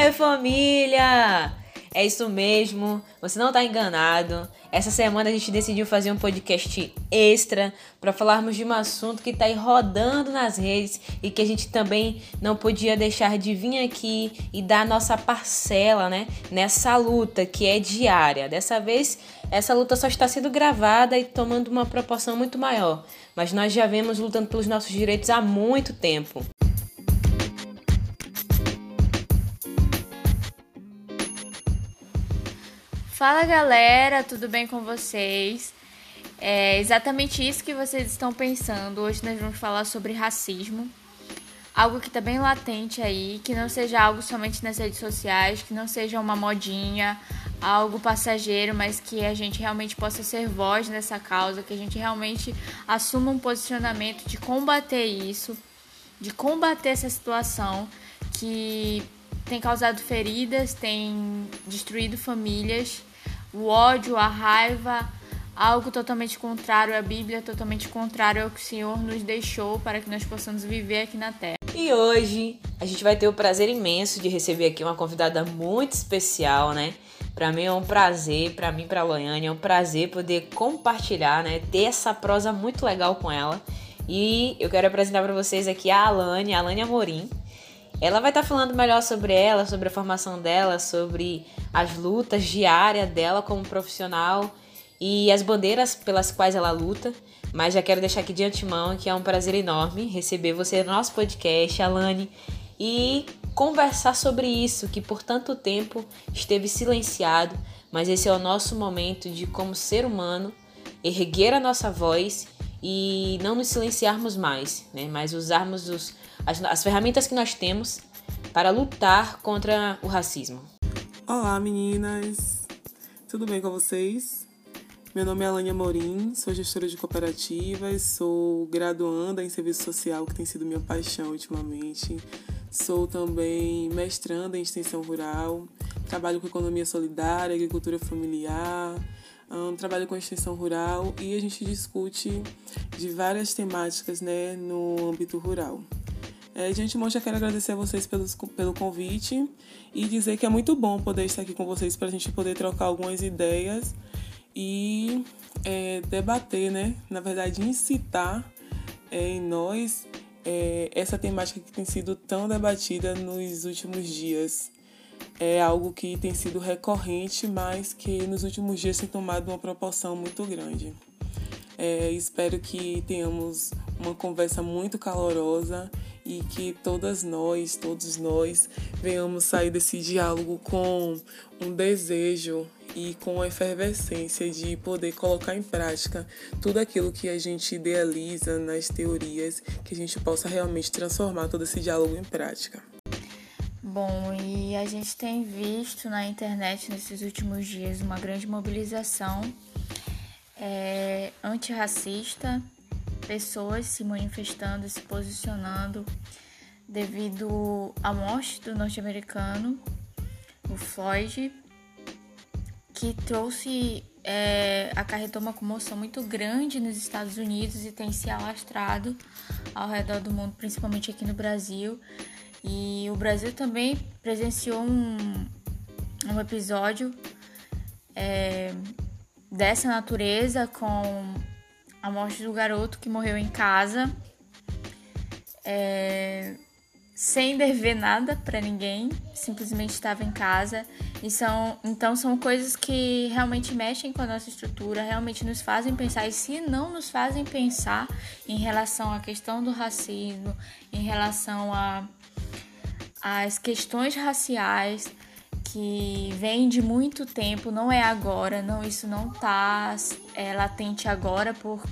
É família! É isso mesmo, você não está enganado. Essa semana a gente decidiu fazer um podcast extra para falarmos de um assunto que está aí rodando nas redes e que a gente também não podia deixar de vir aqui e dar nossa parcela, né, nessa luta que é diária. Dessa vez, essa luta só está sendo gravada e tomando uma proporção muito maior, mas nós já vemos lutando pelos nossos direitos há muito tempo. Fala galera, tudo bem com vocês? É exatamente isso que vocês estão pensando. Hoje nós vamos falar sobre racismo. Algo que está bem latente aí, que não seja algo somente nas redes sociais, que não seja uma modinha, algo passageiro, mas que a gente realmente possa ser voz nessa causa, que a gente realmente assuma um posicionamento de combater isso, de combater essa situação que tem causado feridas, tem destruído famílias o ódio, a raiva, algo totalmente contrário à Bíblia, totalmente contrário ao que o Senhor nos deixou para que nós possamos viver aqui na Terra. E hoje a gente vai ter o prazer imenso de receber aqui uma convidada muito especial, né? Para mim é um prazer, para mim, para Loiane, é um prazer poder compartilhar, né? Ter essa prosa muito legal com ela. E eu quero apresentar para vocês aqui a Alane, a Alane Amorim. Ela vai estar tá falando melhor sobre ela, sobre a formação dela, sobre as lutas diárias dela como profissional e as bandeiras pelas quais ela luta. Mas já quero deixar aqui de antemão que é um prazer enorme receber você no nosso podcast, Alane, e conversar sobre isso que por tanto tempo esteve silenciado, mas esse é o nosso momento de, como ser humano, erguer a nossa voz e não nos silenciarmos mais, né? mas usarmos os, as, as ferramentas que nós temos para lutar contra o racismo. Olá meninas, tudo bem com vocês? Meu nome é Alânia Morim, sou gestora de cooperativas, sou graduanda em serviço social, que tem sido minha paixão ultimamente. Sou também mestranda em extensão rural, trabalho com economia solidária, agricultura familiar, um, trabalho com extensão rural e a gente discute de várias temáticas né, no âmbito rural. É, de antemão, já quero agradecer a vocês pelos, pelo convite e dizer que é muito bom poder estar aqui com vocês para a gente poder trocar algumas ideias e é, debater, né? Na verdade, incitar é, em nós é, essa temática que tem sido tão debatida nos últimos dias. É algo que tem sido recorrente, mas que nos últimos dias tem tomado uma proporção muito grande. É, espero que tenhamos uma conversa muito calorosa e que todas nós, todos nós, venhamos sair desse diálogo com um desejo e com a efervescência de poder colocar em prática tudo aquilo que a gente idealiza nas teorias, que a gente possa realmente transformar todo esse diálogo em prática. Bom, e a gente tem visto na internet nesses últimos dias uma grande mobilização é, antirracista pessoas se manifestando, se posicionando devido à morte do norte-americano, o Floyd, que trouxe, é, acarretou uma comoção muito grande nos Estados Unidos e tem se alastrado ao redor do mundo, principalmente aqui no Brasil. E o Brasil também presenciou um, um episódio é, dessa natureza com a morte do garoto que morreu em casa, é, sem dever nada para ninguém, simplesmente estava em casa. E são, então são coisas que realmente mexem com a nossa estrutura, realmente nos fazem pensar. E se não nos fazem pensar em relação à questão do racismo, em relação a as questões raciais, que vem de muito tempo, não é agora, não isso não está é, latente agora por,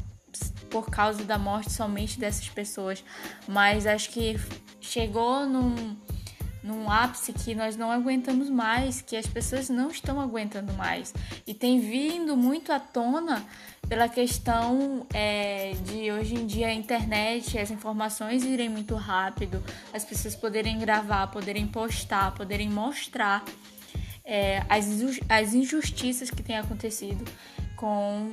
por causa da morte somente dessas pessoas, mas acho que chegou num, num ápice que nós não aguentamos mais, que as pessoas não estão aguentando mais. E tem vindo muito à tona pela questão é, de hoje em dia a internet, as informações irem muito rápido, as pessoas poderem gravar, poderem postar, poderem mostrar é, as, as injustiças que têm acontecido com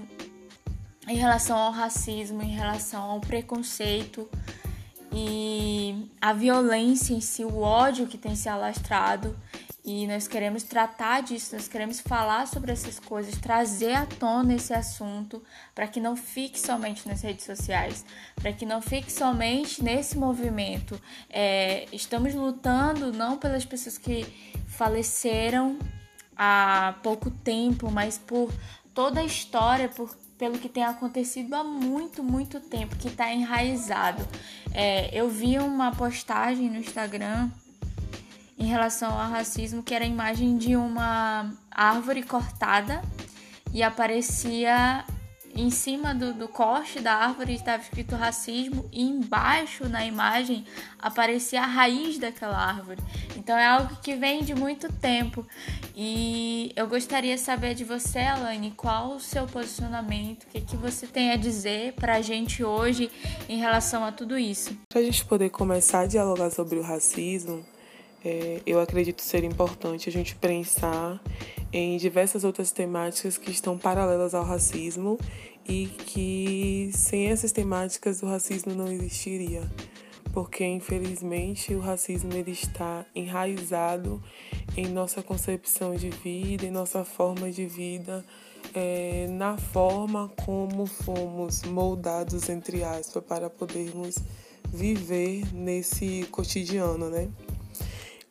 em relação ao racismo, em relação ao preconceito e a violência em si, o ódio que tem se alastrado. E nós queremos tratar disso, nós queremos falar sobre essas coisas, trazer à tona esse assunto para que não fique somente nas redes sociais, para que não fique somente nesse movimento. É, estamos lutando não pelas pessoas que faleceram há pouco tempo, mas por toda a história, por pelo que tem acontecido há muito, muito tempo, que está enraizado. É, eu vi uma postagem no Instagram em relação ao racismo que era a imagem de uma árvore cortada e aparecia em cima do, do corte da árvore estava escrito racismo e embaixo na imagem aparecia a raiz daquela árvore. Então é algo que vem de muito tempo. E eu gostaria de saber de você, Alane, qual o seu posicionamento, o que, que você tem a dizer para a gente hoje em relação a tudo isso. Para a gente poder começar a dialogar sobre o racismo, é, eu acredito ser importante a gente pensar em diversas outras temáticas que estão paralelas ao racismo e que sem essas temáticas o racismo não existiria, porque infelizmente o racismo ele está enraizado em nossa concepção de vida, em nossa forma de vida, é, na forma como fomos moldados entre aspas para podermos viver nesse cotidiano, né?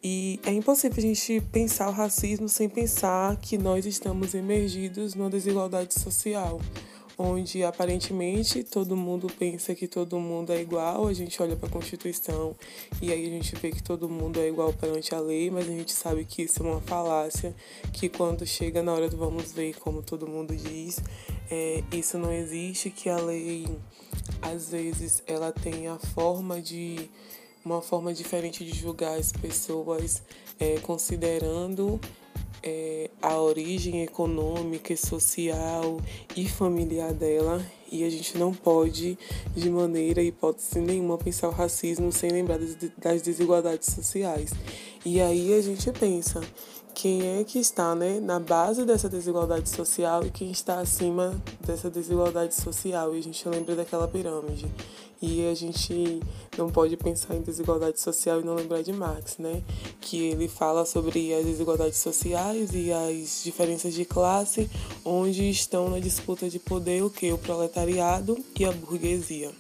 E é impossível a gente pensar o racismo sem pensar que nós estamos emergidos numa desigualdade social, onde aparentemente todo mundo pensa que todo mundo é igual, a gente olha para a Constituição e aí a gente vê que todo mundo é igual perante a lei, mas a gente sabe que isso é uma falácia, que quando chega na hora do vamos ver, como todo mundo diz, é, isso não existe, que a lei às vezes ela tem a forma de uma forma diferente de julgar as pessoas, é, considerando é, a origem econômica, social e familiar dela. E a gente não pode, de maneira hipótese nenhuma, pensar o racismo sem lembrar das desigualdades sociais. E aí a gente pensa quem é que está né, na base dessa desigualdade social e quem está acima dessa desigualdade social. E a gente lembra daquela pirâmide. E a gente não pode pensar em desigualdade social e não lembrar de Marx, né? Que ele fala sobre as desigualdades sociais e as diferenças de classe, onde estão na disputa de poder o que? O proletariado e a burguesia.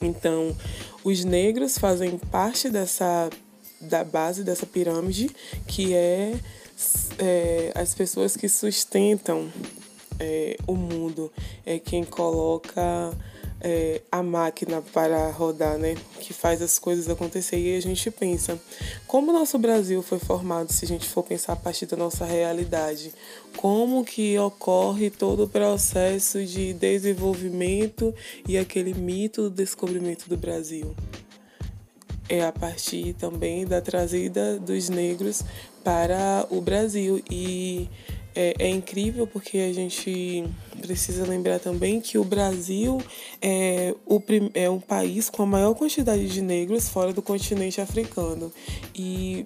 Então, os negros fazem parte dessa da base dessa pirâmide, que é, é as pessoas que sustentam é, o mundo, é quem coloca é, a máquina para rodar, né? Que faz as coisas acontecer. E a gente pensa, como o nosso Brasil foi formado, se a gente for pensar a partir da nossa realidade, como que ocorre todo o processo de desenvolvimento e aquele mito do descobrimento do Brasil? É a partir também da trazida dos negros para o Brasil. E é, é, incrível porque a gente precisa lembrar também que o Brasil é, o, é um país com a maior quantidade de negros fora do continente africano. E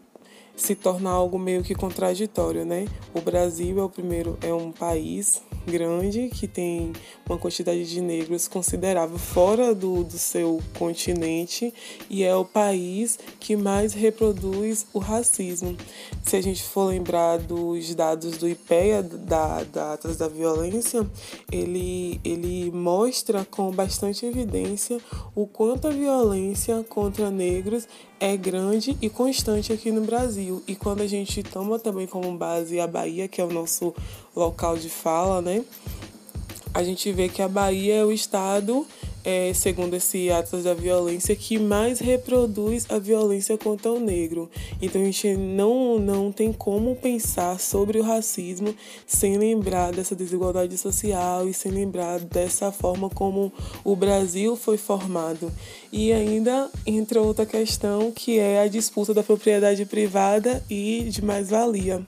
se torna algo meio que contraditório, né? O Brasil é o primeiro, é um país grande que tem uma quantidade de negros considerável fora do, do seu continente e é o país que mais reproduz o racismo. Se a gente for lembrar dos dados do IPEA, da, da da Violência, ele, ele mostra com bastante evidência o quanto a violência contra negros é grande e constante aqui no Brasil. E quando a gente toma também como base a Bahia, que é o nosso local de fala, né? A gente vê que a Bahia é o estado é, segundo esse Atlas da Violência, que mais reproduz a violência contra o negro. Então a gente não, não tem como pensar sobre o racismo sem lembrar dessa desigualdade social e sem lembrar dessa forma como o Brasil foi formado. E ainda entra outra questão que é a disputa da propriedade privada e de mais-valia.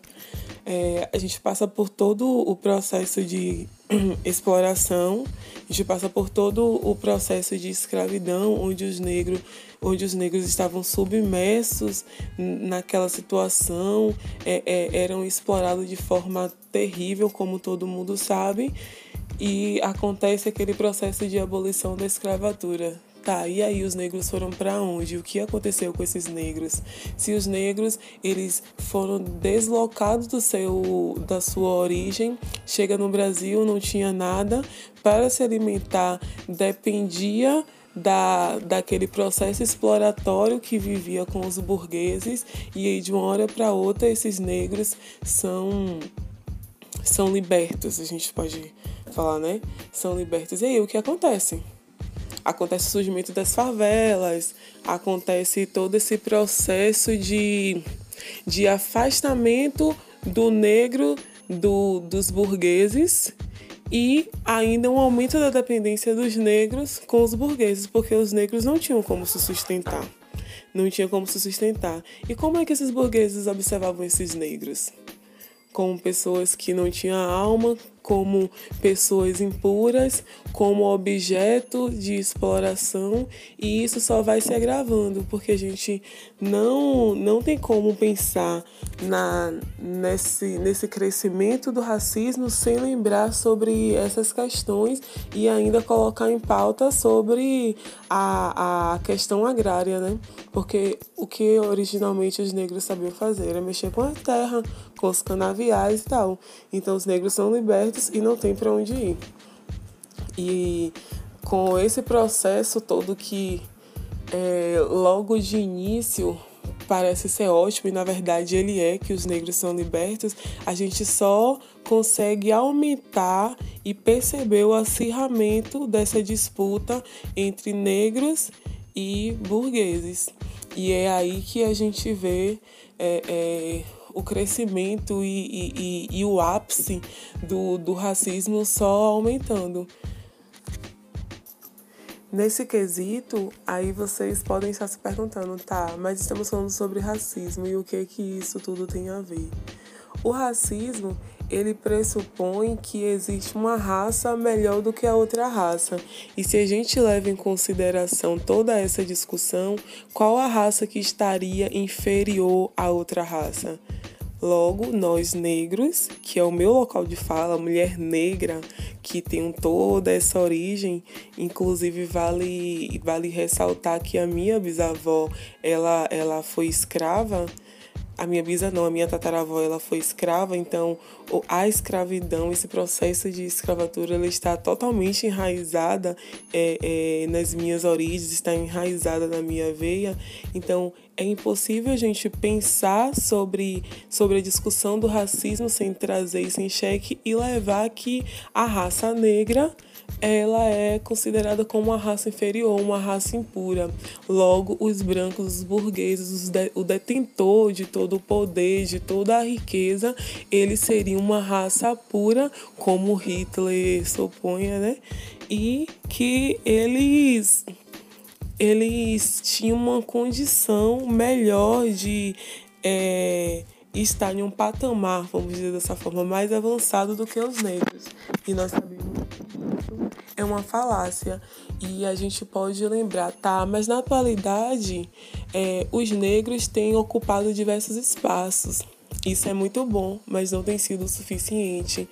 É, a gente passa por todo o processo de exploração, a gente passa por todo o processo de escravidão, onde os negros, onde os negros estavam submersos naquela situação, é, é, eram explorados de forma terrível, como todo mundo sabe, e acontece aquele processo de abolição da escravatura, tá, e aí os negros foram para onde? O que aconteceu com esses negros? Se os negros eles foram deslocados do seu da sua origem, chega no Brasil, não tinha nada para se alimentar, dependia da, daquele processo exploratório que vivia com os burgueses e aí de uma hora para outra esses negros são são libertos, a gente pode falar, né? São libertos. E aí o que acontece? Acontece o surgimento das favelas, acontece todo esse processo de, de afastamento do negro do, dos burgueses e ainda um aumento da dependência dos negros com os burgueses, porque os negros não tinham como se sustentar. Não tinha como se sustentar. E como é que esses burgueses observavam esses negros? Como pessoas que não tinham alma, como pessoas impuras, como objeto de exploração, e isso só vai se agravando, porque a gente não, não tem como pensar na, nesse, nesse crescimento do racismo sem lembrar sobre essas questões e ainda colocar em pauta sobre a, a questão agrária, né? Porque o que originalmente os negros sabiam fazer era mexer com a terra, os canaviais e tal. Então os negros são libertos e não tem para onde ir. E com esse processo todo que é, logo de início parece ser ótimo e na verdade ele é que os negros são libertos, a gente só consegue aumentar e perceber o acirramento dessa disputa entre negros e burgueses. E é aí que a gente vê é, é, o crescimento e, e, e, e o ápice do, do racismo só aumentando. Nesse quesito, aí vocês podem estar se perguntando, tá, mas estamos falando sobre racismo e o que que isso tudo tem a ver? O racismo, ele pressupõe que existe uma raça melhor do que a outra raça. E se a gente leva em consideração toda essa discussão, qual a raça que estaria inferior à outra raça? Logo, nós negros, que é o meu local de fala, mulher negra, que tem toda essa origem, inclusive vale, vale ressaltar que a minha bisavó, ela, ela foi escrava, a minha bisa não, a minha tataravó ela foi escrava, então a escravidão, esse processo de escravatura, ela está totalmente enraizada é, é, nas minhas origens, está enraizada na minha veia. Então é impossível a gente pensar sobre, sobre a discussão do racismo sem trazer isso em xeque e levar que a raça negra ela é considerada como uma raça inferior, uma raça impura. Logo, os brancos, os burgueses, de, o detentor de todo o poder, de toda a riqueza, eles seriam uma raça pura, como Hitler supunha, né? E que eles eles tinham uma condição melhor de é, estar em um patamar, vamos dizer dessa forma, mais avançado do que os negros. E nós sabemos é uma falácia. E a gente pode lembrar, tá? Mas na atualidade, é, os negros têm ocupado diversos espaços. Isso é muito bom, mas não tem sido o suficiente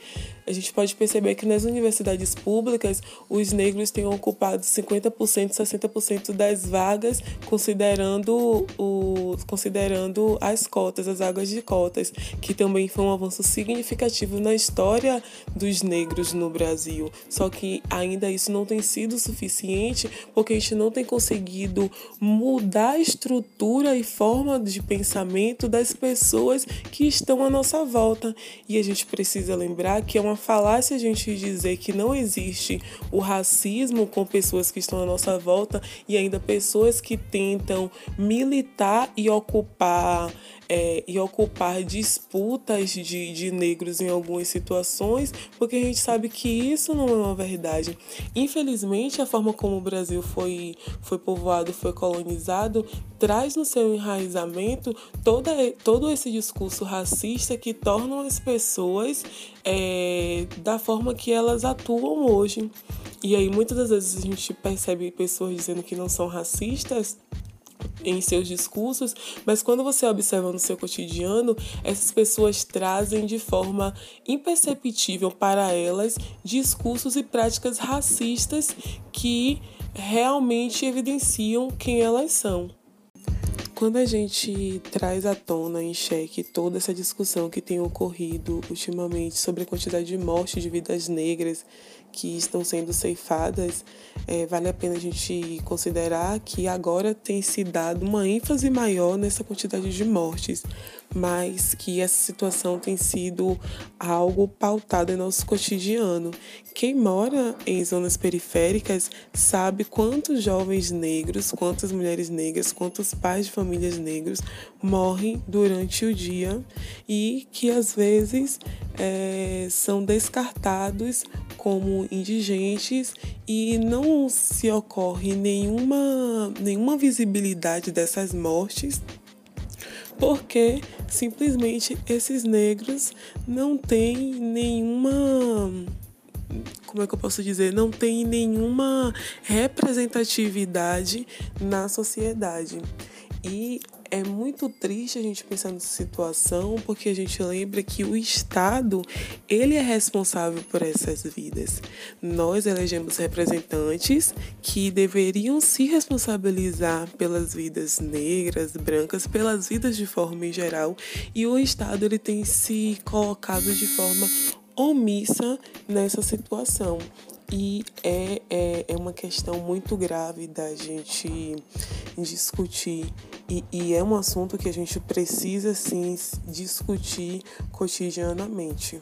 a gente pode perceber que nas universidades públicas os negros têm ocupado 50%, 60% das vagas, considerando, o, considerando as cotas, as vagas de cotas, que também foi um avanço significativo na história dos negros no Brasil. Só que ainda isso não tem sido suficiente porque a gente não tem conseguido mudar a estrutura e forma de pensamento das pessoas que estão à nossa volta. E a gente precisa lembrar que é uma uma falácia a gente dizer que não existe o racismo com pessoas que estão à nossa volta e ainda pessoas que tentam militar e ocupar é, e ocupar disputas de, de negros em algumas situações, porque a gente sabe que isso não é uma verdade. Infelizmente, a forma como o Brasil foi, foi povoado, foi colonizado, traz no seu enraizamento toda, todo esse discurso racista que torna as pessoas é, da forma que elas atuam hoje. E aí, muitas das vezes, a gente percebe pessoas dizendo que não são racistas em seus discursos, mas quando você observa no seu cotidiano, essas pessoas trazem de forma imperceptível para elas discursos e práticas racistas que realmente evidenciam quem elas são. Quando a gente traz à tona em xeque toda essa discussão que tem ocorrido ultimamente sobre a quantidade de mortes de vidas negras que estão sendo ceifadas, é, vale a pena a gente considerar que agora tem se dado uma ênfase maior nessa quantidade de mortes, mas que essa situação tem sido algo pautado em nosso cotidiano. Quem mora em zonas periféricas sabe quantos jovens negros, quantas mulheres negras, quantos pais de famílias negros morrem durante o dia e que às vezes é, são descartados como indigentes e não se ocorre nenhuma, nenhuma visibilidade dessas mortes porque simplesmente esses negros não têm nenhuma como é que eu posso dizer, não tem nenhuma representatividade na sociedade. E é muito triste a gente pensar nessa situação, porque a gente lembra que o Estado, ele é responsável por essas vidas. Nós elegemos representantes que deveriam se responsabilizar pelas vidas negras, brancas, pelas vidas de forma em geral, e o Estado ele tem se colocado de forma omissa nessa situação. E é, é, é uma questão muito grave da gente discutir. E, e é um assunto que a gente precisa, sim, discutir cotidianamente.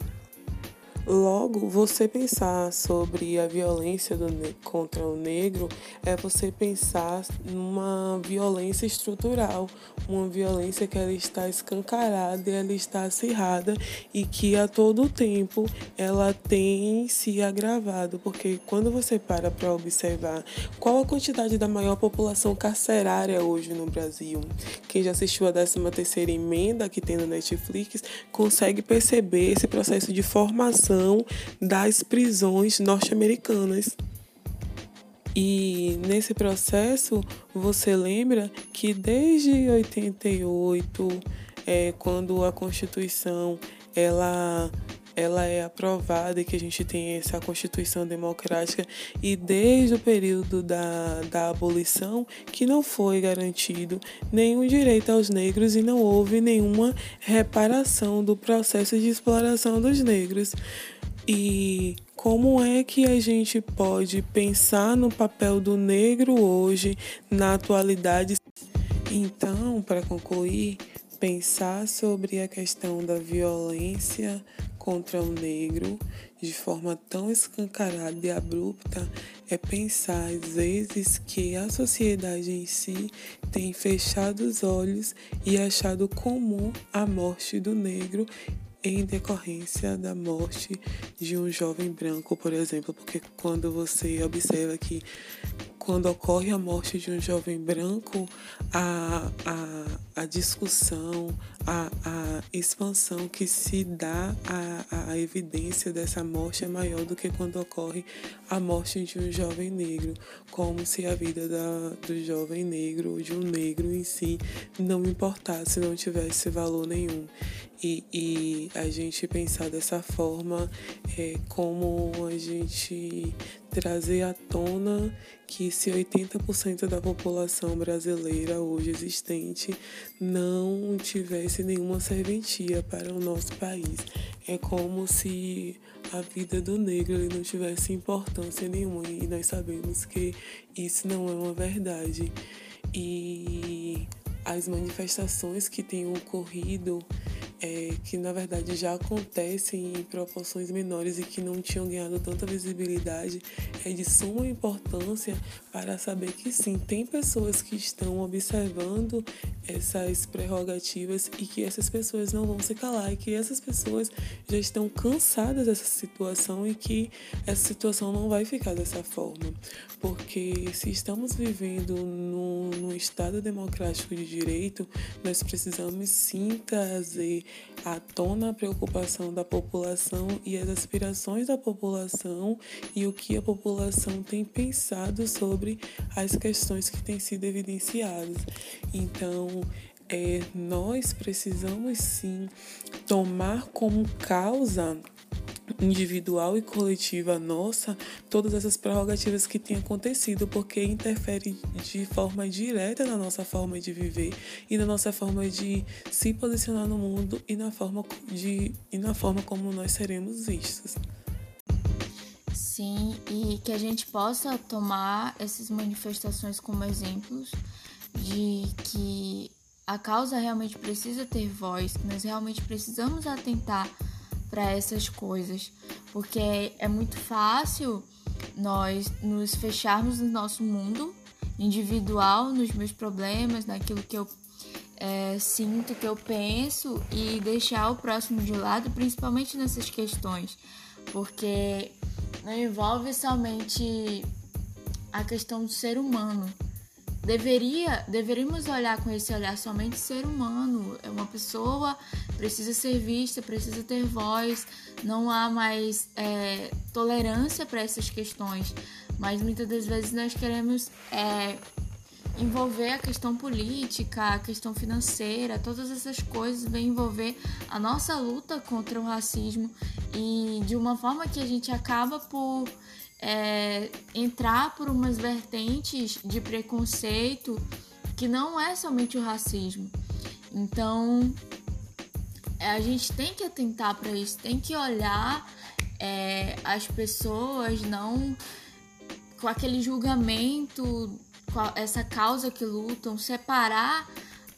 Logo, você pensar sobre a violência do, contra o negro é você pensar numa violência estrutural, uma violência que ela está escancarada, ela está acirrada e que a todo tempo ela tem se agravado, porque quando você para para observar qual a quantidade da maior população carcerária hoje no Brasil, quem já assistiu a 13 terceira emenda que tem no Netflix consegue perceber esse processo de formação das prisões norte-americanas. E nesse processo, você lembra que desde 88, é, quando a Constituição ela ela é aprovada e que a gente tem essa Constituição democrática e desde o período da, da abolição que não foi garantido nenhum direito aos negros e não houve nenhuma reparação do processo de exploração dos negros. E como é que a gente pode pensar no papel do negro hoje, na atualidade? Então, para concluir, pensar sobre a questão da violência contra o negro de forma tão escancarada e abrupta é pensar às vezes que a sociedade em si tem fechado os olhos e achado comum a morte do negro em decorrência da morte de um jovem branco, por exemplo, porque quando você observa que quando ocorre a morte de um jovem branco, a, a, a discussão, a, a expansão que se dá à, evidência dessa morte é maior do que quando ocorre a morte de um jovem negro, como se a vida da, do jovem negro de um negro em si não importasse, não tivesse valor nenhum. E, e a gente pensar dessa forma é como a gente trazer à tona que se 80% da população brasileira hoje existente não tivesse nenhuma serventia para o nosso país. É como se a vida do negro não tivesse importância nenhuma e nós sabemos que isso não é uma verdade. E as manifestações que têm ocorrido é, que na verdade já acontecem em proporções menores e que não tinham ganhado tanta visibilidade, é de suma importância para saber que sim, tem pessoas que estão observando essas prerrogativas e que essas pessoas não vão se calar e que essas pessoas já estão cansadas dessa situação e que essa situação não vai ficar dessa forma. Porque se estamos vivendo num, num Estado democrático de direito, nós precisamos sim trazer à tona a preocupação da população e as aspirações da população e o que a população tem pensado sobre as questões que têm sido evidenciadas. Então, é, nós precisamos sim tomar como causa individual e coletiva nossa todas essas prerrogativas que têm acontecido, porque interfere de forma direta na nossa forma de viver e na nossa forma de se posicionar no mundo e na forma de e na forma como nós seremos vistos. Sim, e que a gente possa tomar essas manifestações como exemplos de que a causa realmente precisa ter voz, que nós realmente precisamos atentar para essas coisas, porque é muito fácil nós nos fecharmos no nosso mundo individual, nos meus problemas, naquilo que eu é, sinto, que eu penso e deixar o próximo de lado, principalmente nessas questões, porque não envolve somente a questão do ser humano, deveria deveríamos olhar com esse olhar somente ser humano. É uma pessoa precisa ser vista precisa ter voz. Não há mais é, tolerância para essas questões. Mas muitas das vezes nós queremos é, envolver a questão política a questão financeira. Todas essas coisas vêm envolver a nossa luta contra o racismo. E de uma forma que a gente acaba por é, entrar por umas vertentes de preconceito que não é somente o racismo. Então, é, a gente tem que atentar para isso, tem que olhar é, as pessoas não com aquele julgamento, essa causa que lutam, separar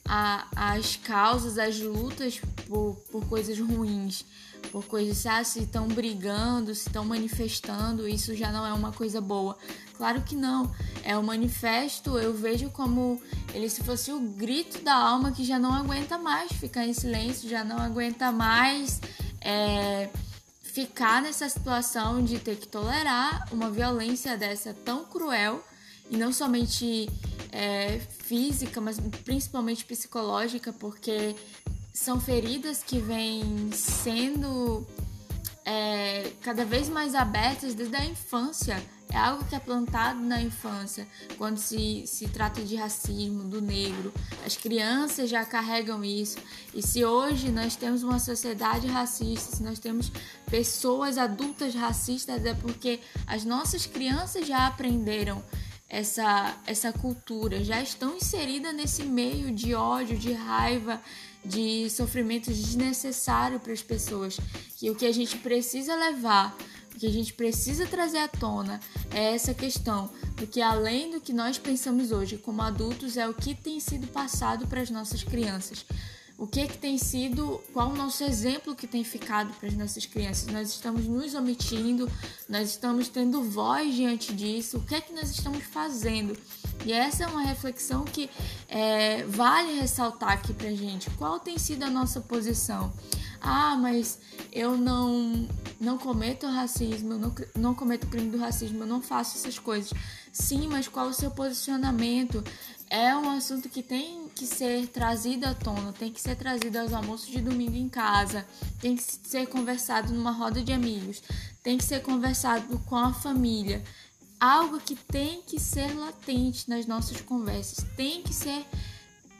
a, as causas, as lutas por, por coisas ruins por coisas, ah, se estão brigando, se estão manifestando, isso já não é uma coisa boa. Claro que não. É o manifesto, eu vejo como ele se fosse o grito da alma que já não aguenta mais ficar em silêncio, já não aguenta mais é, ficar nessa situação de ter que tolerar uma violência dessa tão cruel e não somente é, física, mas principalmente psicológica, porque são feridas que vêm sendo é, cada vez mais abertas desde a infância. É algo que é plantado na infância, quando se, se trata de racismo, do negro. As crianças já carregam isso. E se hoje nós temos uma sociedade racista, se nós temos pessoas adultas racistas, é porque as nossas crianças já aprenderam essa, essa cultura, já estão inseridas nesse meio de ódio, de raiva, de sofrimento desnecessário para as pessoas. E o que a gente precisa levar, o que a gente precisa trazer à tona é essa questão do que além do que nós pensamos hoje como adultos é o que tem sido passado para as nossas crianças. O que, que tem sido, qual o nosso exemplo que tem ficado para as nossas crianças? Nós estamos nos omitindo, nós estamos tendo voz diante disso, o que é que nós estamos fazendo? E essa é uma reflexão que é, vale ressaltar aqui para gente. Qual tem sido a nossa posição? Ah, mas eu não, não cometo racismo, eu não, não cometo crime do racismo, eu não faço essas coisas. Sim, mas qual o seu posicionamento? É um assunto que tem que ser trazido à tona, tem que ser trazido aos almoços de domingo em casa, tem que ser conversado numa roda de amigos, tem que ser conversado com a família algo que tem que ser latente nas nossas conversas, tem que ser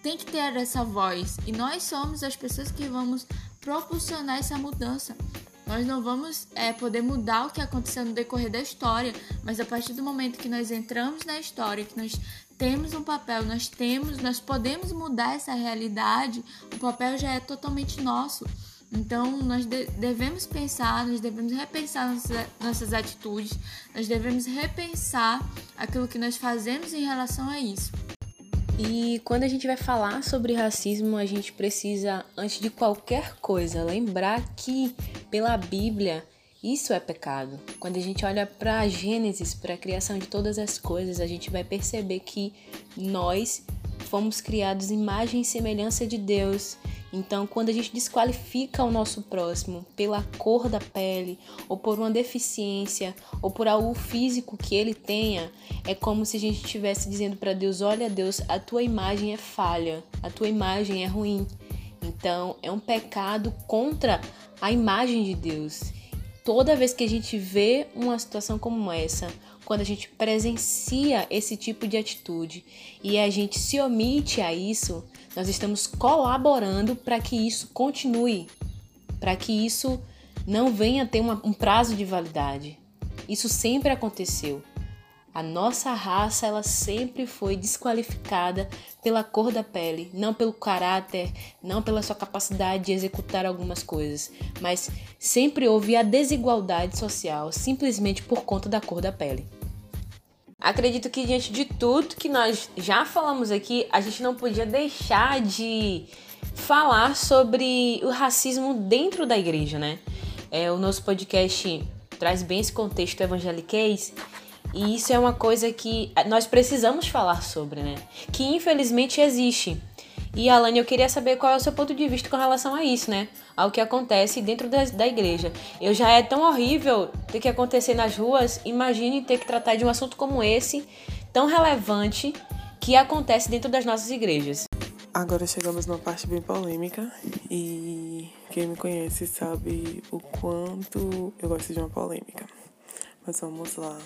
tem que ter essa voz e nós somos as pessoas que vamos proporcionar essa mudança. Nós não vamos é, poder mudar o que aconteceu no decorrer da história, mas a partir do momento que nós entramos na história, que nós temos um papel, nós temos, nós podemos mudar essa realidade, o papel já é totalmente nosso. Então, nós de devemos pensar, nós devemos repensar nossas, atitudes, nós devemos repensar aquilo que nós fazemos em relação a isso. E quando a gente vai falar sobre racismo, a gente precisa, antes de qualquer coisa, lembrar que, pela Bíblia, isso é pecado. Quando a gente olha para Gênesis, para a criação de todas as coisas, a gente vai perceber que nós fomos criados imagem e semelhança de Deus. Então, quando a gente desqualifica o nosso próximo pela cor da pele, ou por uma deficiência, ou por algo físico que ele tenha, é como se a gente estivesse dizendo para Deus: Olha, Deus, a tua imagem é falha, a tua imagem é ruim. Então, é um pecado contra a imagem de Deus. Toda vez que a gente vê uma situação como essa, quando a gente presencia esse tipo de atitude e a gente se omite a isso, nós estamos colaborando para que isso continue, para que isso não venha ter uma, um prazo de validade. Isso sempre aconteceu. A nossa raça ela sempre foi desqualificada pela cor da pele, não pelo caráter, não pela sua capacidade de executar algumas coisas, mas sempre houve a desigualdade social simplesmente por conta da cor da pele. Acredito que diante de tudo que nós já falamos aqui, a gente não podia deixar de falar sobre o racismo dentro da igreja, né? É, o nosso podcast traz bem esse contexto evangeliquez e isso é uma coisa que nós precisamos falar sobre, né? Que infelizmente existe. E Alane, eu queria saber qual é o seu ponto de vista com relação a isso, né? Ao que acontece dentro da, da igreja. Eu já é tão horrível ter que acontecer nas ruas, imagine ter que tratar de um assunto como esse, tão relevante, que acontece dentro das nossas igrejas. Agora chegamos numa parte bem polêmica e quem me conhece sabe o quanto eu gosto de uma polêmica. Mas vamos lá.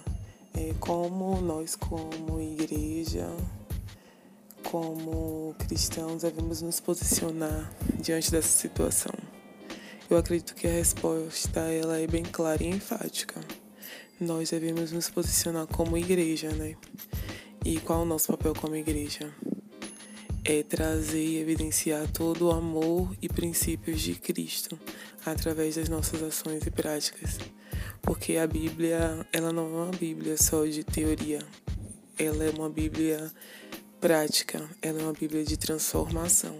É, como nós, como igreja, como cristãos, devemos nos posicionar diante dessa situação? Eu acredito que a resposta ela é bem clara e enfática. Nós devemos nos posicionar como igreja, né? E qual é o nosso papel como igreja? É trazer e evidenciar todo o amor e princípios de Cristo através das nossas ações e práticas. Porque a Bíblia, ela não é uma Bíblia só de teoria. Ela é uma Bíblia prática, ela é uma Bíblia de transformação.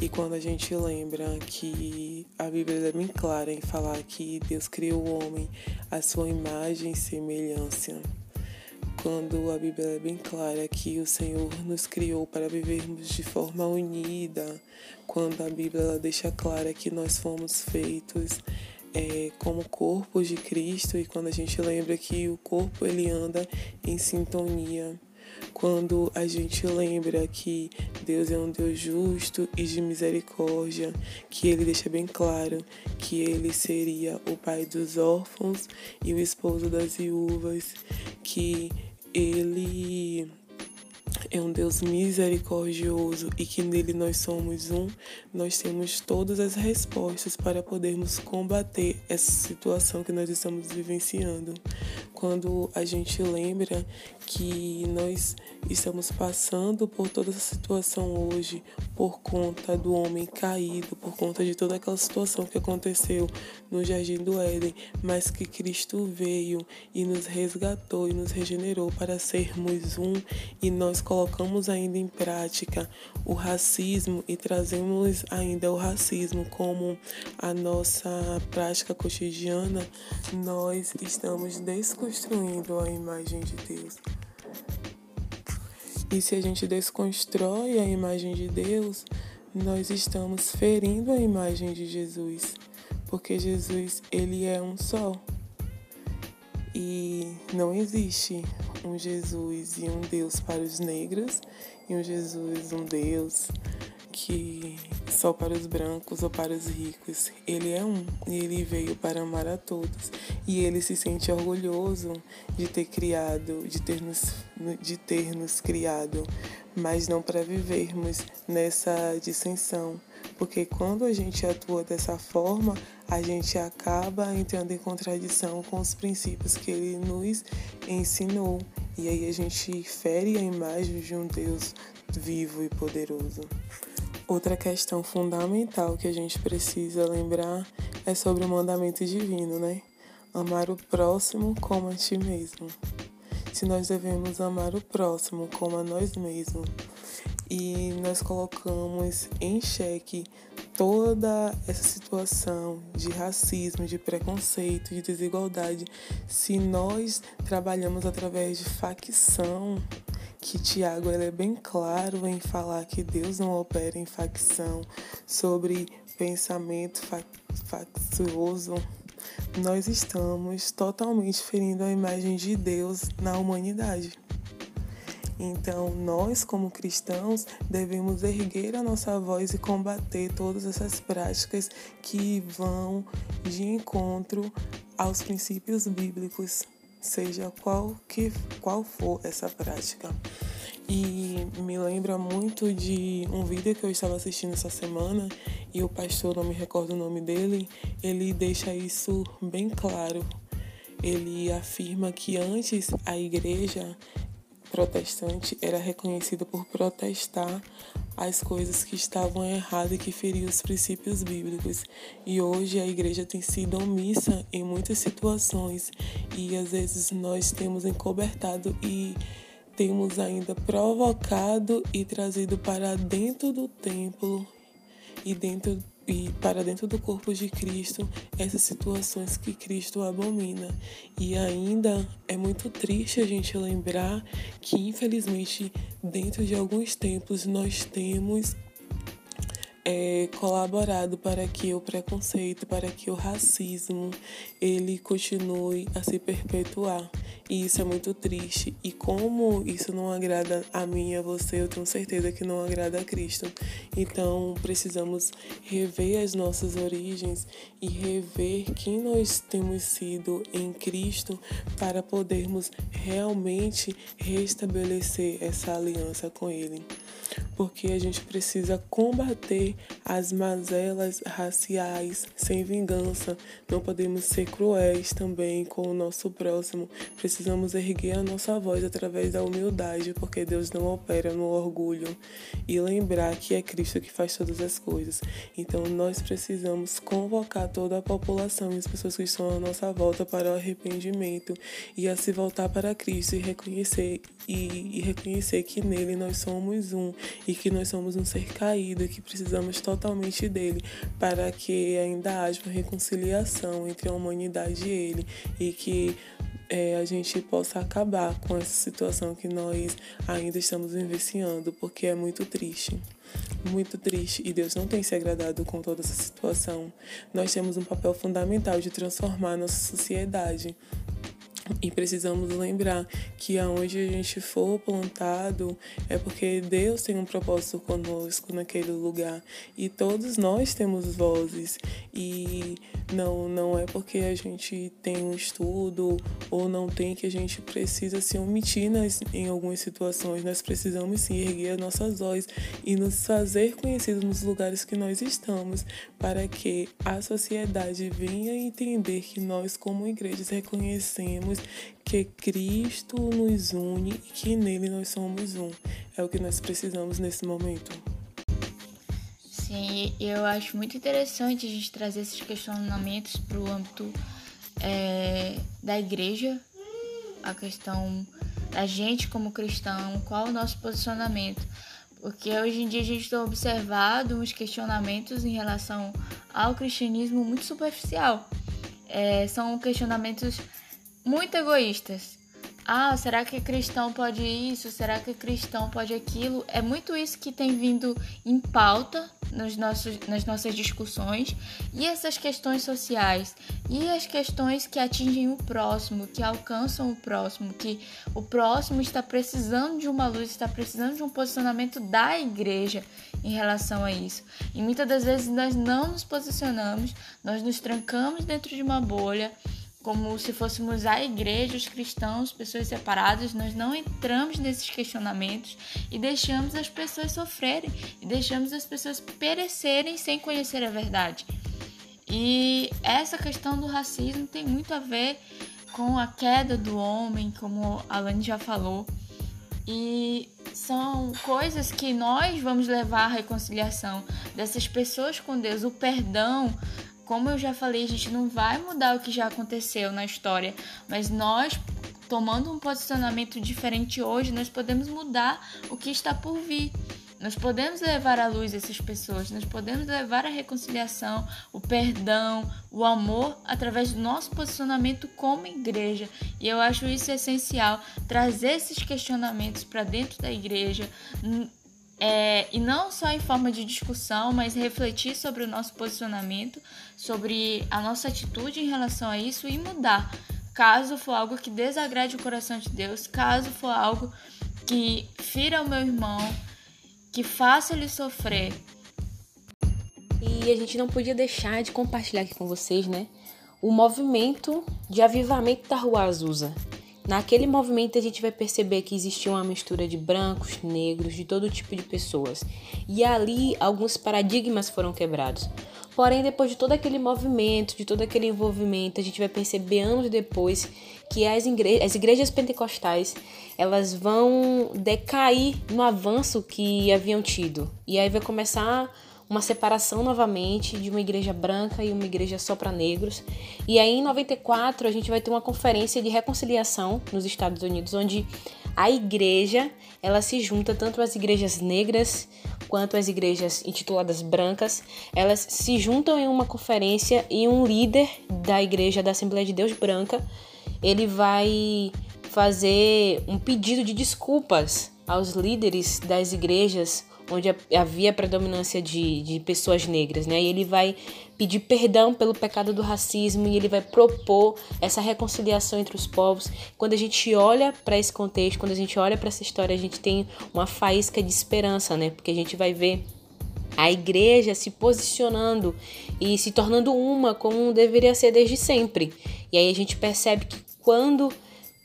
E quando a gente lembra que a Bíblia é bem clara em falar que Deus criou o homem à sua imagem e semelhança, quando a Bíblia é bem clara que o Senhor nos criou para vivermos de forma unida, quando a Bíblia deixa clara que nós fomos feitos é, como corpo de Cristo e quando a gente lembra que o corpo ele anda em sintonia quando a gente lembra que Deus é um Deus justo e de misericórdia, que ele deixa bem claro que ele seria o pai dos órfãos e o esposo das viúvas, que ele é um Deus misericordioso e que nele nós somos um, nós temos todas as respostas para podermos combater essa situação que nós estamos vivenciando. Quando a gente lembra que nós estamos passando por toda essa situação hoje por conta do homem caído, por conta de toda aquela situação que aconteceu no Jardim do Éden, mas que Cristo veio e nos resgatou e nos regenerou para sermos um e nós colocamos ainda em prática o racismo e trazemos ainda o racismo como a nossa prática cotidiana, nós estamos desconstruindo a imagem de Deus. E se a gente desconstrói a imagem de Deus, nós estamos ferindo a imagem de Jesus, porque Jesus, ele é um só. E não existe um Jesus e um Deus para os negros e um Jesus, um Deus que só para os brancos ou para os ricos. Ele é um e ele veio para amar a todos. E ele se sente orgulhoso de ter criado, de ter nos, de ter nos criado, mas não para vivermos nessa dissensão. Porque quando a gente atua dessa forma, a gente acaba entrando em contradição com os princípios que ele nos ensinou. E aí a gente fere a imagem de um Deus vivo e poderoso. Outra questão fundamental que a gente precisa lembrar é sobre o mandamento divino, né? Amar o próximo como a ti mesmo. Se nós devemos amar o próximo como a nós mesmos e nós colocamos em xeque toda essa situação de racismo, de preconceito, de desigualdade, se nós trabalhamos através de facção, que Tiago ele é bem claro em falar que Deus não opera em facção, sobre pensamento faccioso, nós estamos totalmente ferindo a imagem de Deus na humanidade. Então, nós, como cristãos, devemos erguer a nossa voz e combater todas essas práticas que vão de encontro aos princípios bíblicos seja qual, que, qual for essa prática. E me lembra muito de um vídeo que eu estava assistindo essa semana e o pastor, não me recordo o nome dele, ele deixa isso bem claro. Ele afirma que antes a igreja protestante era reconhecida por protestar as coisas que estavam erradas e que feriam os princípios bíblicos. E hoje a igreja tem sido omissa em muitas situações e às vezes nós temos encobertado e temos ainda provocado e trazido para dentro do templo e dentro e para dentro do corpo de Cristo essas situações que Cristo abomina. E ainda é muito triste a gente lembrar que, infelizmente, dentro de alguns templos nós temos é, colaborado para que o preconceito, para que o racismo ele continue a se perpetuar. E isso é muito triste. E como isso não agrada a mim e a você, eu tenho certeza que não agrada a Cristo. Então precisamos rever as nossas origens e rever quem nós temos sido em Cristo para podermos realmente restabelecer essa aliança com Ele porque a gente precisa combater as mazelas raciais sem vingança. Não podemos ser cruéis também com o nosso próximo. Precisamos erguer a nossa voz através da humildade, porque Deus não opera no orgulho. E lembrar que é Cristo que faz todas as coisas. Então nós precisamos convocar toda a população e as pessoas que estão à nossa volta para o arrependimento e a se voltar para Cristo e reconhecer e, e reconhecer que nele nós somos um e que nós somos um ser caído e que precisamos totalmente dele para que ainda haja uma reconciliação entre a humanidade e ele e que é, a gente possa acabar com essa situação que nós ainda estamos vivenciando, porque é muito triste. Muito triste e Deus não tem se agradado com toda essa situação. Nós temos um papel fundamental de transformar nossa sociedade e precisamos lembrar que aonde a gente for plantado é porque Deus tem um propósito conosco naquele lugar e todos nós temos vozes e não não é porque a gente tem um estudo ou não tem que a gente precisa se omitir nas, em algumas situações. Nós precisamos sim erguer as nossas vozes e nos fazer conhecidos nos lugares que nós estamos para que a sociedade venha entender que nós como igrejas reconhecemos que Cristo nos une e que nele nós somos um. É o que nós precisamos nesse momento. Sim, eu acho muito interessante a gente trazer esses questionamentos para o âmbito é, da igreja, a questão da gente como cristão, qual o nosso posicionamento. Porque hoje em dia a gente tem observado uns questionamentos em relação ao cristianismo muito superficial. É, são questionamentos muito egoístas. Ah, será que cristão pode isso? Será que cristão pode aquilo? É muito isso que tem vindo em pauta nos nossos, nas nossas discussões e essas questões sociais e as questões que atingem o próximo, que alcançam o próximo, que o próximo está precisando de uma luz, está precisando de um posicionamento da igreja em relação a isso. E muitas das vezes nós não nos posicionamos, nós nos trancamos dentro de uma bolha como se fôssemos a igreja, os cristãos, pessoas separadas, nós não entramos nesses questionamentos e deixamos as pessoas sofrerem e deixamos as pessoas perecerem sem conhecer a verdade. E essa questão do racismo tem muito a ver com a queda do homem, como a Lani já falou. E são coisas que nós vamos levar à reconciliação dessas pessoas com Deus, o perdão, como eu já falei, a gente não vai mudar o que já aconteceu na história, mas nós tomando um posicionamento diferente hoje, nós podemos mudar o que está por vir. Nós podemos levar à luz essas pessoas, nós podemos levar a reconciliação, o perdão, o amor através do nosso posicionamento como igreja. E eu acho isso essencial, trazer esses questionamentos para dentro da igreja, é, e não só em forma de discussão, mas refletir sobre o nosso posicionamento, sobre a nossa atitude em relação a isso e mudar. Caso for algo que desagrade o coração de Deus, caso for algo que fira o meu irmão, que faça ele sofrer. E a gente não podia deixar de compartilhar aqui com vocês, né? O movimento de avivamento da Rua Azusa, Naquele movimento a gente vai perceber que existia uma mistura de brancos, negros, de todo tipo de pessoas. E ali alguns paradigmas foram quebrados. Porém, depois de todo aquele movimento, de todo aquele envolvimento, a gente vai perceber anos depois que as, igre as igrejas pentecostais elas vão decair no avanço que haviam tido. E aí vai começar uma separação novamente de uma igreja branca e uma igreja só para negros. E aí em 94 a gente vai ter uma conferência de reconciliação nos Estados Unidos onde a igreja ela se junta tanto as igrejas negras quanto as igrejas intituladas brancas, elas se juntam em uma conferência e um líder da igreja da Assembleia de Deus branca, ele vai fazer um pedido de desculpas aos líderes das igrejas onde havia predominância de, de pessoas negras, né? E ele vai pedir perdão pelo pecado do racismo e ele vai propor essa reconciliação entre os povos. Quando a gente olha para esse contexto, quando a gente olha para essa história, a gente tem uma faísca de esperança, né? Porque a gente vai ver a igreja se posicionando e se tornando uma como deveria ser desde sempre. E aí a gente percebe que quando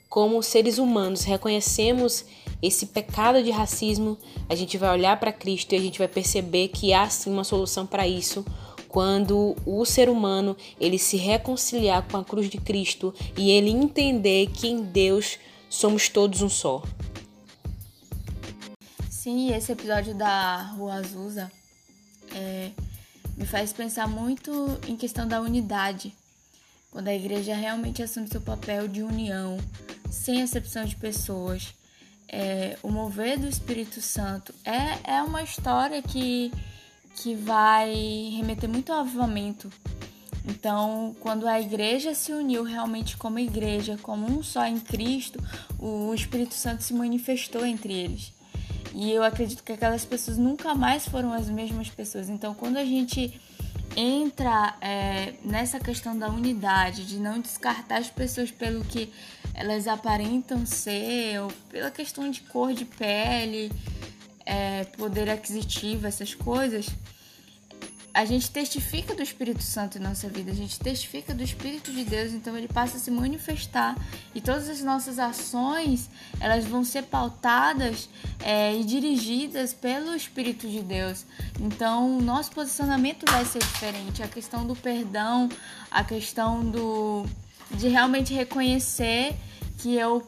como seres humanos reconhecemos esse pecado de racismo, a gente vai olhar para Cristo e a gente vai perceber que há sim uma solução para isso quando o ser humano ele se reconciliar com a cruz de Cristo e ele entender que em Deus somos todos um só. Sim, esse episódio da Rua Azusa é, me faz pensar muito em questão da unidade, quando a igreja realmente assume seu papel de união, sem exceção de pessoas. É, o mover do Espírito Santo é, é uma história que, que vai remeter muito ao avivamento. Então, quando a igreja se uniu realmente como igreja, como um só em Cristo, o Espírito Santo se manifestou entre eles. E eu acredito que aquelas pessoas nunca mais foram as mesmas pessoas. Então, quando a gente entra é, nessa questão da unidade, de não descartar as pessoas pelo que elas aparentam ser, ou pela questão de cor de pele, é, poder aquisitivo, essas coisas, a gente testifica do Espírito Santo em nossa vida, a gente testifica do Espírito de Deus, então ele passa a se manifestar e todas as nossas ações elas vão ser pautadas é, e dirigidas pelo Espírito de Deus. Então nosso posicionamento vai ser diferente, a questão do perdão, a questão do de realmente reconhecer que eu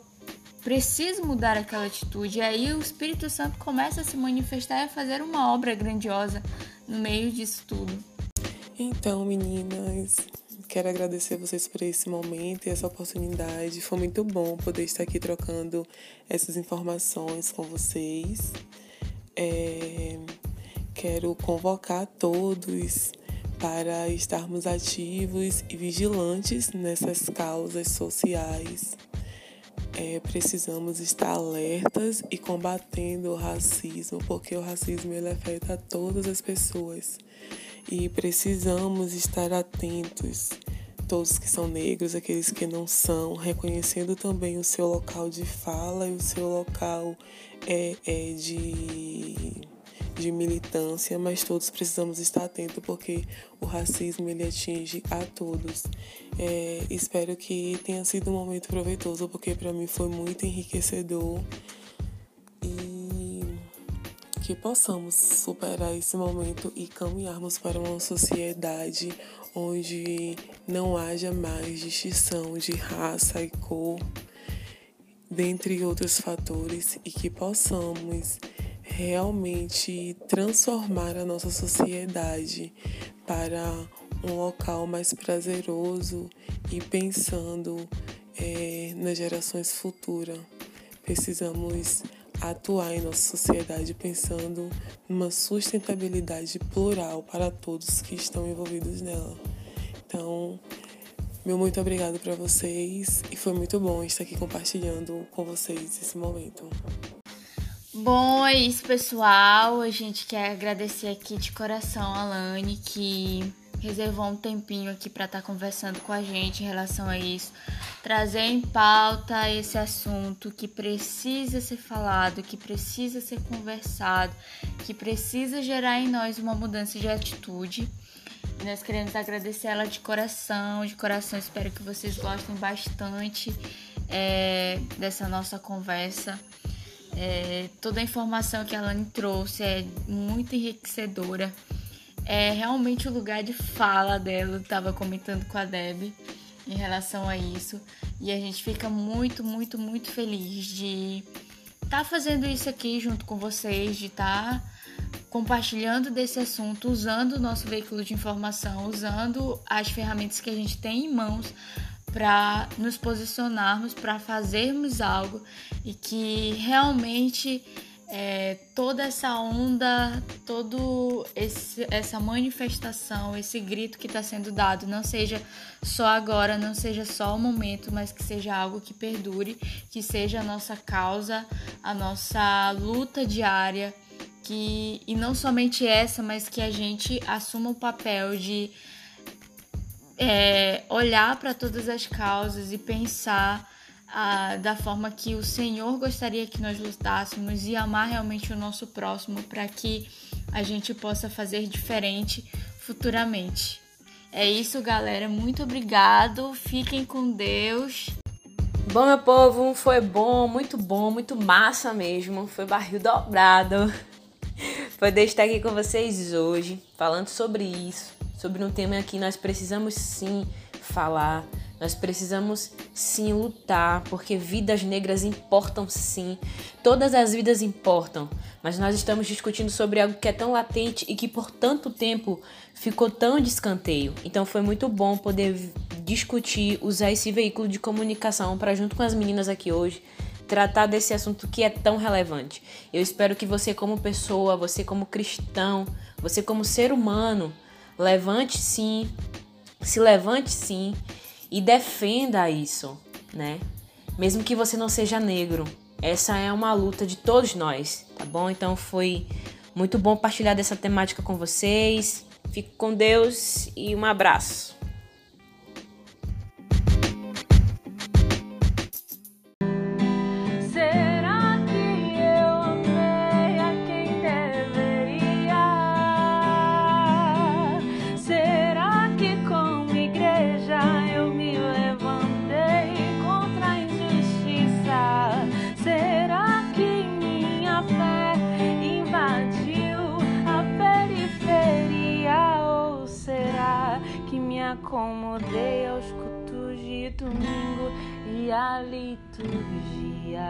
preciso mudar aquela atitude. E aí o Espírito Santo começa a se manifestar e a fazer uma obra grandiosa no meio disso tudo. Então, meninas, quero agradecer vocês por esse momento e essa oportunidade. Foi muito bom poder estar aqui trocando essas informações com vocês. É, quero convocar todos para estarmos ativos e vigilantes nessas causas sociais. É, precisamos estar alertas e combatendo o racismo, porque o racismo ele afeta todas as pessoas. E precisamos estar atentos, todos que são negros, aqueles que não são, reconhecendo também o seu local de fala e o seu local é, é de de militância, mas todos precisamos estar atentos porque o racismo ele atinge a todos. É, espero que tenha sido um momento proveitoso porque para mim foi muito enriquecedor e que possamos superar esse momento e caminharmos para uma sociedade onde não haja mais distinção de raça e cor, dentre outros fatores, e que possamos realmente transformar a nossa sociedade para um local mais prazeroso e pensando é, nas gerações futuras. Precisamos atuar em nossa sociedade pensando numa sustentabilidade plural para todos que estão envolvidos nela. Então, meu muito obrigado para vocês e foi muito bom estar aqui compartilhando com vocês esse momento. Bom, é isso, pessoal. A gente quer agradecer aqui de coração a Lani, que reservou um tempinho aqui para estar tá conversando com a gente em relação a isso, trazer em pauta esse assunto que precisa ser falado, que precisa ser conversado, que precisa gerar em nós uma mudança de atitude. E nós queremos agradecer ela de coração, de coração. Espero que vocês gostem bastante é, dessa nossa conversa. É, toda a informação que ela trouxe é muito enriquecedora. É realmente o lugar de fala dela. Eu estava comentando com a Deb em relação a isso. E a gente fica muito, muito, muito feliz de estar tá fazendo isso aqui junto com vocês, de estar tá compartilhando desse assunto, usando o nosso veículo de informação, usando as ferramentas que a gente tem em mãos para nos posicionarmos, para fazermos algo e que realmente é, toda essa onda, todo essa manifestação, esse grito que está sendo dado, não seja só agora, não seja só o momento, mas que seja algo que perdure, que seja a nossa causa, a nossa luta diária, que e não somente essa, mas que a gente assuma o papel de é, olhar para todas as causas e pensar ah, da forma que o Senhor gostaria que nós lutássemos e amar realmente o nosso próximo para que a gente possa fazer diferente futuramente. É isso, galera. Muito obrigado. Fiquem com Deus. Bom, meu povo, foi bom, muito bom, muito massa mesmo. Foi barril dobrado. Poder estar aqui com vocês hoje, falando sobre isso sobre um tema que nós precisamos sim falar, nós precisamos sim lutar, porque vidas negras importam sim. Todas as vidas importam, mas nós estamos discutindo sobre algo que é tão latente e que por tanto tempo ficou tão de escanteio. Então foi muito bom poder discutir, usar esse veículo de comunicação para junto com as meninas aqui hoje tratar desse assunto que é tão relevante. Eu espero que você como pessoa, você como cristão, você como ser humano, levante sim, se levante sim e defenda isso, né? Mesmo que você não seja negro. Essa é uma luta de todos nós, tá bom? Então foi muito bom partilhar dessa temática com vocês. Fico com Deus e um abraço. Acomodei aos cultos de domingo e a liturgia.